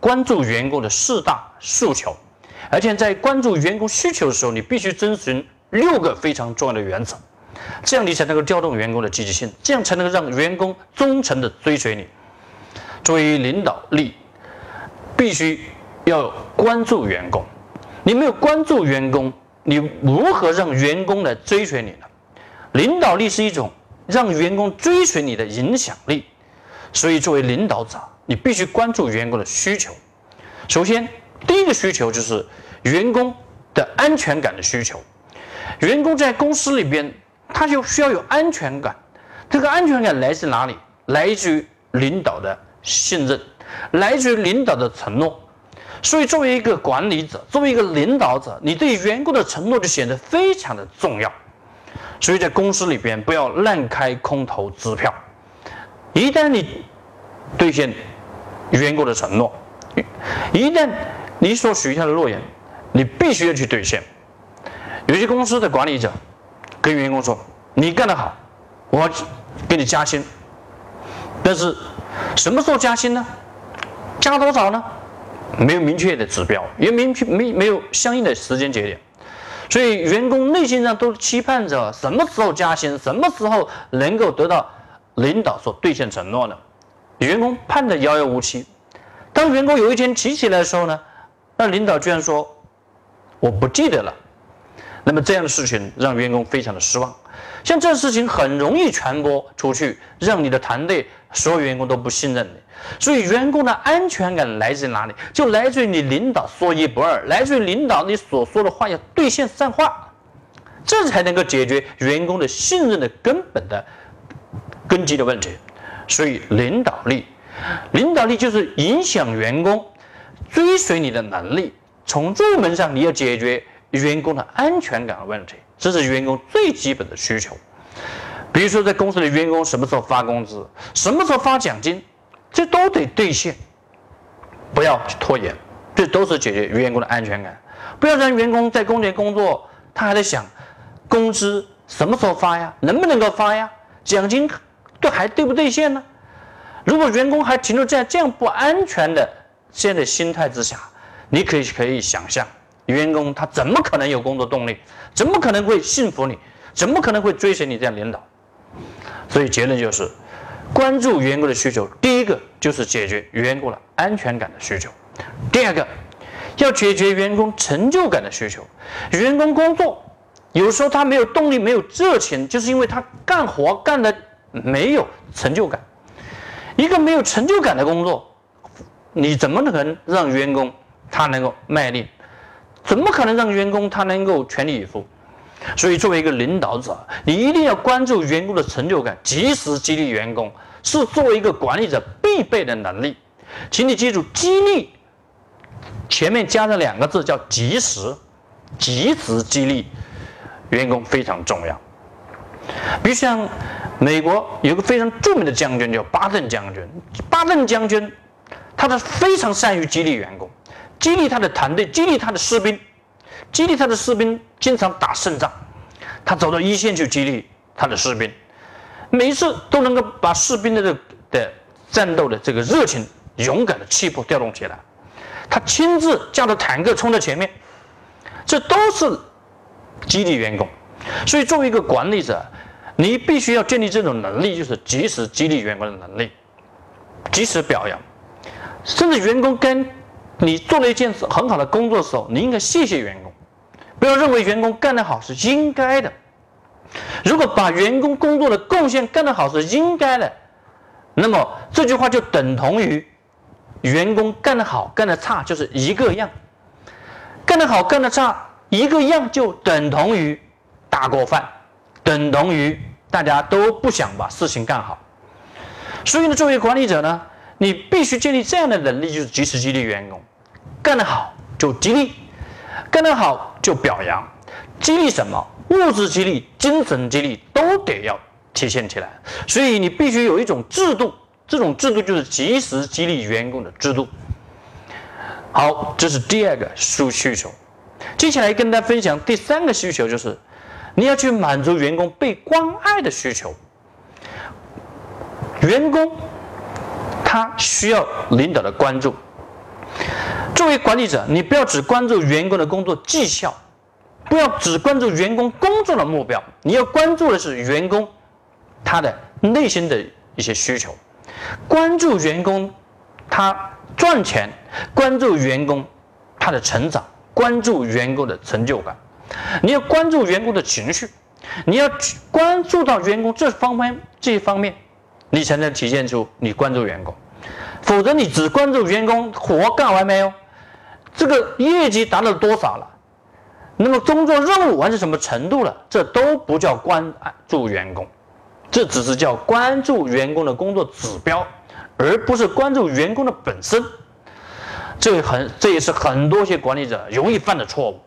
关注员工的四大诉求，而且在关注员工需求的时候，你必须遵循六个非常重要的原则，这样你才能够调动员工的积极性，这样才能够让员工忠诚的追随你。作为领导力，必须要关注员工，你没有关注员工，你如何让员工来追随你呢？领导力是一种让员工追随你的影响力，所以作为领导者，你必须关注员工的需求。首先，第一个需求就是员工的安全感的需求。员工在公司里边，他就需要有安全感。这个安全感来自哪里？来自于领导的信任，来自于领导的承诺。所以，作为一个管理者，作为一个领导者，你对员工的承诺就显得非常的重要。所以在公司里边不要乱开空头支票。一旦你兑现员工的承诺，一旦你所许下的诺言，你必须要去兑现。有些公司的管理者跟员工说：“你干得好，我给你加薪。”但是什么时候加薪呢？加多少呢？没有明确的指标，也明确没没有相应的时间节点。所以，员工内心上都期盼着什么时候加薪，什么时候能够得到领导所兑现承诺呢？员工盼的遥遥无期。当员工有一天提起来的时候呢，那领导居然说我不记得了。那么这样的事情让员工非常的失望。像这事情很容易传播出去，让你的团队所有员工都不信任你。所以，员工的安全感来自于哪里？就来自于你领导说一不二，来自于领导你所说的话要兑现善话，这才能够解决员工的信任的根本的根基的问题。所以，领导力，领导力就是影响员工追随你的能力。从入门上，你要解决员工的安全感的问题，这是员工最基本的需求。比如说，在公司里，员工什么时候发工资，什么时候发奖金？这都得兑现，不要去拖延，这都是解决员工的安全感。不要让员工在工地工作，他还在想工资什么时候发呀，能不能够发呀，奖金都还兑不兑现呢？如果员工还停留在这样不安全的这样的心态之下，你可以可以想象，员工他怎么可能有工作动力？怎么可能会信服你？怎么可能会追随你这样领导？所以结论就是。关注员工的需求，第一个就是解决员工的安全感的需求，第二个要解决员工成就感的需求。员工工作有时候他没有动力、没有热情，就是因为他干活干的没有成就感。一个没有成就感的工作，你怎么能让员工他能够卖力？怎么可能让员工他能够全力以赴？所以，作为一个领导者，你一定要关注员工的成就感，及时激励员工，是作为一个管理者必备的能力。请你记住，激励前面加上两个字，叫及时，及时激励员工非常重要。比如像美国有个非常著名的将军叫巴顿将军，巴顿将军他是非常善于激励员工，激励他的团队，激励他的士兵。激励他的士兵经常打胜仗，他走到一线去激励他的士兵，每一次都能够把士兵的这的战斗的这个热情、勇敢的气魄调动起来。他亲自驾着坦克冲在前面，这都是激励员工。所以，作为一个管理者，你必须要建立这种能力，就是及时激励员工的能力，及时表扬，甚至员工跟你做了一件很好的工作的时候，你应该谢谢员工。不要认为员工干得好是应该的。如果把员工工作的贡献干得好是应该的，那么这句话就等同于员工干得好干得差就是一个样。干得好干得差一个样就等同于大锅饭，等同于大家都不想把事情干好。所以呢，作为管理者呢，你必须建立这样的能力，就是及时激励员工，干得好就激励，干得好就表扬，激励什么？物质激励、精神激励都得要体现起来。所以你必须有一种制度，这种制度就是及时激励员工的制度。好，这是第二个需需求。接下来跟大家分享第三个需求，就是你要去满足员工被关爱的需求。员工他需要领导的关注。作为管理者，你不要只关注员工的工作绩效，不要只关注员工工作的目标，你要关注的是员工他的内心的一些需求，关注员工他赚钱，关注员工他的成长，关注员工的成就感，你要关注员工的情绪，你要关注到员工这方面这一方面。你才能体现出你关注员工，否则你只关注员工活干完没有，这个业绩达到多少了，那么工作任务完成什么程度了，这都不叫关注员工，这只是叫关注员工的工作指标，而不是关注员工的本身。这很这也是很多些管理者容易犯的错误。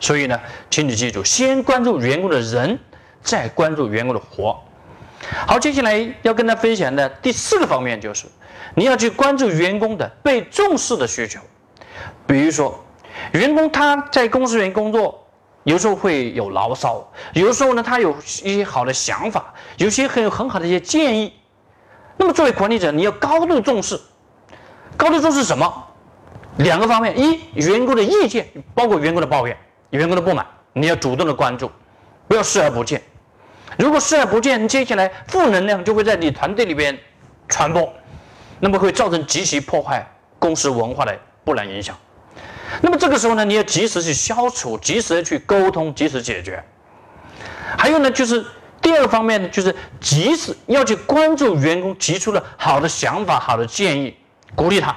所以呢，请你记住，先关注员工的人，再关注员工的活。好，接下来要跟大家分享的第四个方面就是，你要去关注员工的被重视的需求。比如说，员工他在公司里面工作，有时候会有牢骚，有时候呢，他有一些好的想法，有些很有很好的一些建议。那么作为管理者，你要高度重视，高度重视什么？两个方面：一，员工的意见，包括员工的抱怨、员工的不满，你要主动的关注，不要视而不见。如果视而不见，接下来负能量就会在你团队里边传播，那么会造成极其破坏公司文化的不良影响。那么这个时候呢，你要及时去消除，及时的去沟通，及时解决。还有呢，就是第二方面呢，就是及时要去关注员工提出的好的想法、好的建议，鼓励他，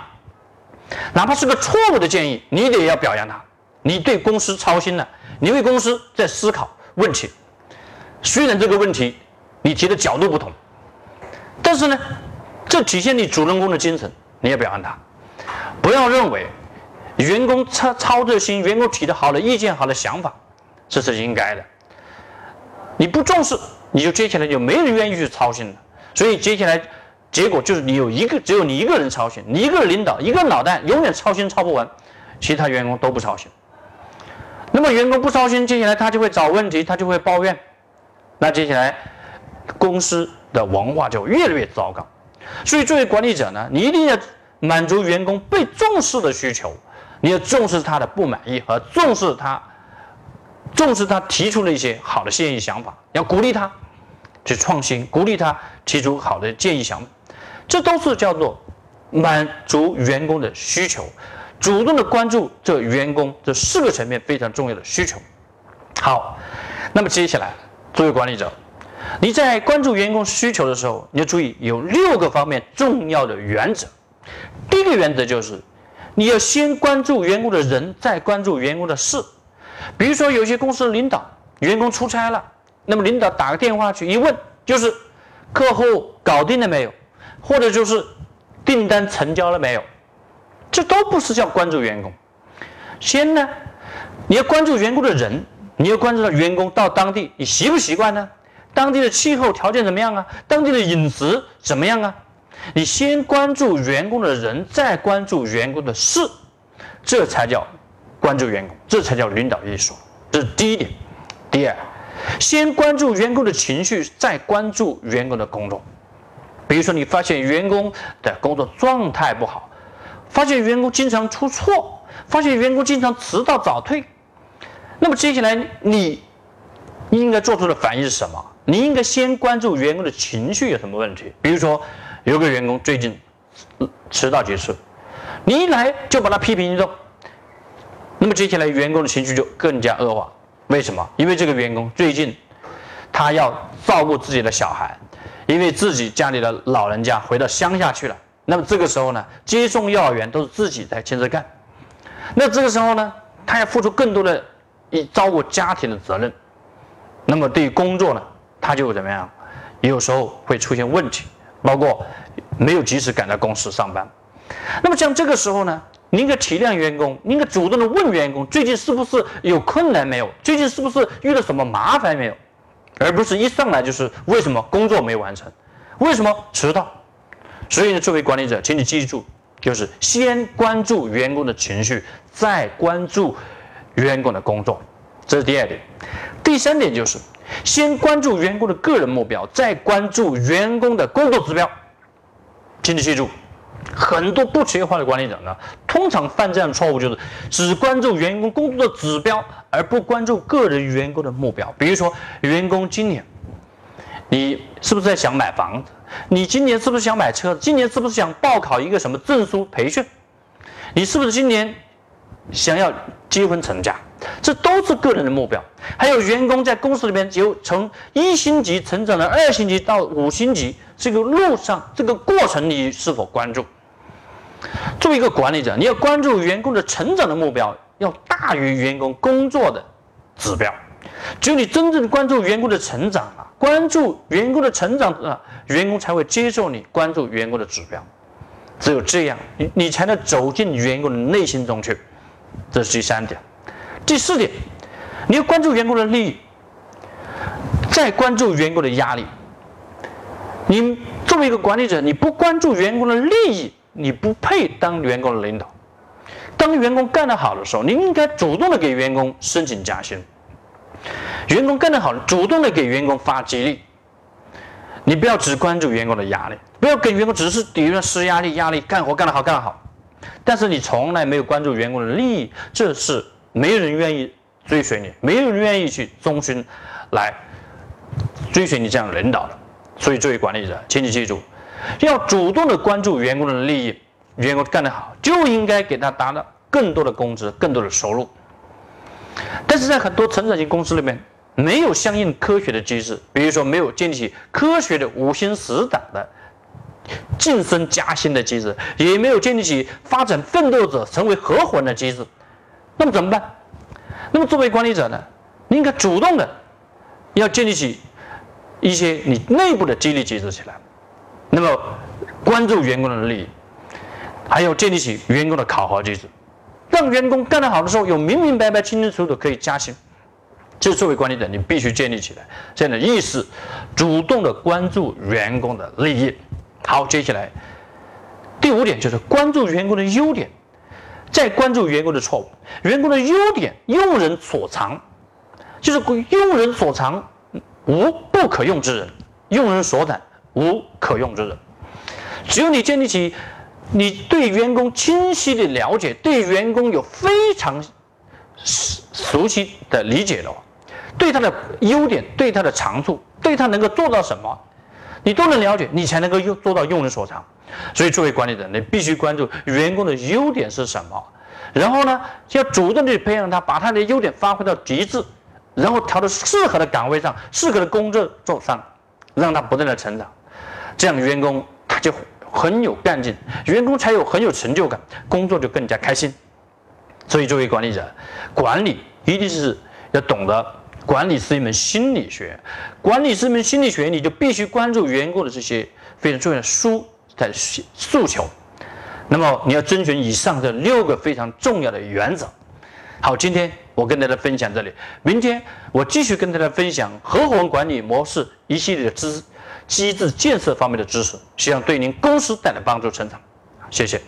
哪怕是个错误的建议，你得要表扬他。你对公司操心了，你为公司在思考问题。虽然这个问题你提的角度不同，但是呢，这体现你主人公的精神，你要表扬他。不要认为员工操操这心，员工提的好的意见、好的想法，这是应该的。你不重视，你就接下来就没人愿意去操心了。所以接下来结果就是你有一个，只有你一个人操心，你一个领导，一个脑袋永远操心操不完，其他员工都不操心。那么员工不操心，接下来他就会找问题，他就会抱怨。那接下来，公司的文化就越来越糟糕。所以，作为管理者呢，你一定要满足员工被重视的需求，你要重视他的不满意和重视他，重视他提出的一些好的建议想法，要鼓励他去创新，鼓励他提出好的建议想法，这都是叫做满足员工的需求，主动的关注这员工这四个层面非常重要的需求。好，那么接下来。作为管理者，你在关注员工需求的时候，你要注意有六个方面重要的原则。第一个原则就是，你要先关注员工的人，再关注员工的事。比如说，有些公司领导员工出差了，那么领导打个电话去一问，就是客户搞定了没有，或者就是订单成交了没有，这都不是叫关注员工。先呢，你要关注员工的人。你要关注到员工到当地，你习不习惯呢？当地的气候条件怎么样啊？当地的饮食怎么样啊？你先关注员工的人，再关注员工的事，这才叫关注员工，这才叫领导艺术。这是第一点。第二，先关注员工的情绪，再关注员工的工作。比如说，你发现员工的工作状态不好，发现员工经常出错，发现员工经常迟到早退。那么接下来你应该做出的反应是什么？你应该先关注员工的情绪有什么问题。比如说，有个员工最近迟到几次，你一来就把他批评一顿，那么接下来员工的情绪就更加恶化。为什么？因为这个员工最近他要照顾自己的小孩，因为自己家里的老人家回到乡下去了。那么这个时候呢，接送幼儿园都是自己在亲自干。那这个时候呢，他要付出更多的。一照顾家庭的责任，那么对于工作呢，他就怎么样？有时候会出现问题，包括没有及时赶到公司上班。那么像这个时候呢，你应该体谅员工，你应该主动的问员工最近是不是有困难没有，最近是不是遇到什么麻烦没有，而不是一上来就是为什么工作没完成，为什么迟到。所以呢，作为管理者，请你记住，就是先关注员工的情绪，再关注员工的工作，这是第二点。第三点就是，先关注员工的个人目标，再关注员工的工作指标。请你记住。很多不职业化的管理者呢，通常犯这样的错误，就是只关注员工工作的指标，而不关注个人员工的目标。比如说，员工今年，你是不是在想买房子？你今年是不是想买车？今年是不是想报考一个什么证书培训？你是不是今年想要结婚成家？这都是个人的目标。还有员工在公司里面由从一星级成长了二星级到五星级，这个路上这个过程你是否关注？作为一个管理者，你要关注员工的成长的目标，要大于员工工作的指标。只有你真正关注员工的成长啊，关注员工的成长啊，员工才会接受你关注员工的指标。只有这样，你你才能走进员工的内心中去。这是第三点。第四点，你要关注员工的利益，再关注员工的压力。你作为一个管理者，你不关注员工的利益。你不配当员工的领导。当员工干得好的时候，你应该主动的给员工申请加薪。员工干得好，主动的给员工发激励。你不要只关注员工的压力，不要给员工只是底下施压力，压力干活干得好干得好。但是你从来没有关注员工的利益，这是没有人愿意追随你，没有人愿意去忠心来追随你这样领导的。所以，作为管理者，请你记住。要主动的关注员工的利益，员工干得好，就应该给他达到更多的工资、更多的收入。但是在很多成长型公司里面，没有相应科学的机制，比如说没有建立起科学的五星十档的晋升加薪的机制，也没有建立起发展奋斗者成为合伙人的机制，那么怎么办？那么作为管理者呢，应该主动的要建立起一些你内部的激励机制起来。那么，关注员工的利益，还有建立起员工的考核机制，让员工干得好的时候有明明白白、清清楚楚可以加薪。这作为管理者，你必须建立起来这样的意识，主动的关注员工的利益。好，接下来第五点就是关注员工的优点，再关注员工的错误。员工的优点，用人所长，就是用人所长，无不可用之人；用人所短。无可用之人。只有你建立起你对员工清晰的了解，对员工有非常熟熟悉的理解了，对他的优点、对他的长处、对他能够做到什么，你都能了解，你才能够用做到用人所长。所以，作为管理者，你必须关注员工的优点是什么，然后呢，要主动去培养他，把他的优点发挥到极致，然后调到适合的岗位上、适合的工作做上，让他不断的成长。这样员工他就很有干劲，员工才有很有成就感，工作就更加开心。所以作为管理者，管理一定是要懂得管理是一门心理学，管理是一门心理学，你就必须关注员工的这些非常重要的诉的诉求。那么你要遵循以上这六个非常重要的原则。好，今天我跟大家分享这里，明天我继续跟大家分享合伙人管理模式一系列的知识。机制建设方面的知识，希望对您公司带来帮助成长。谢谢。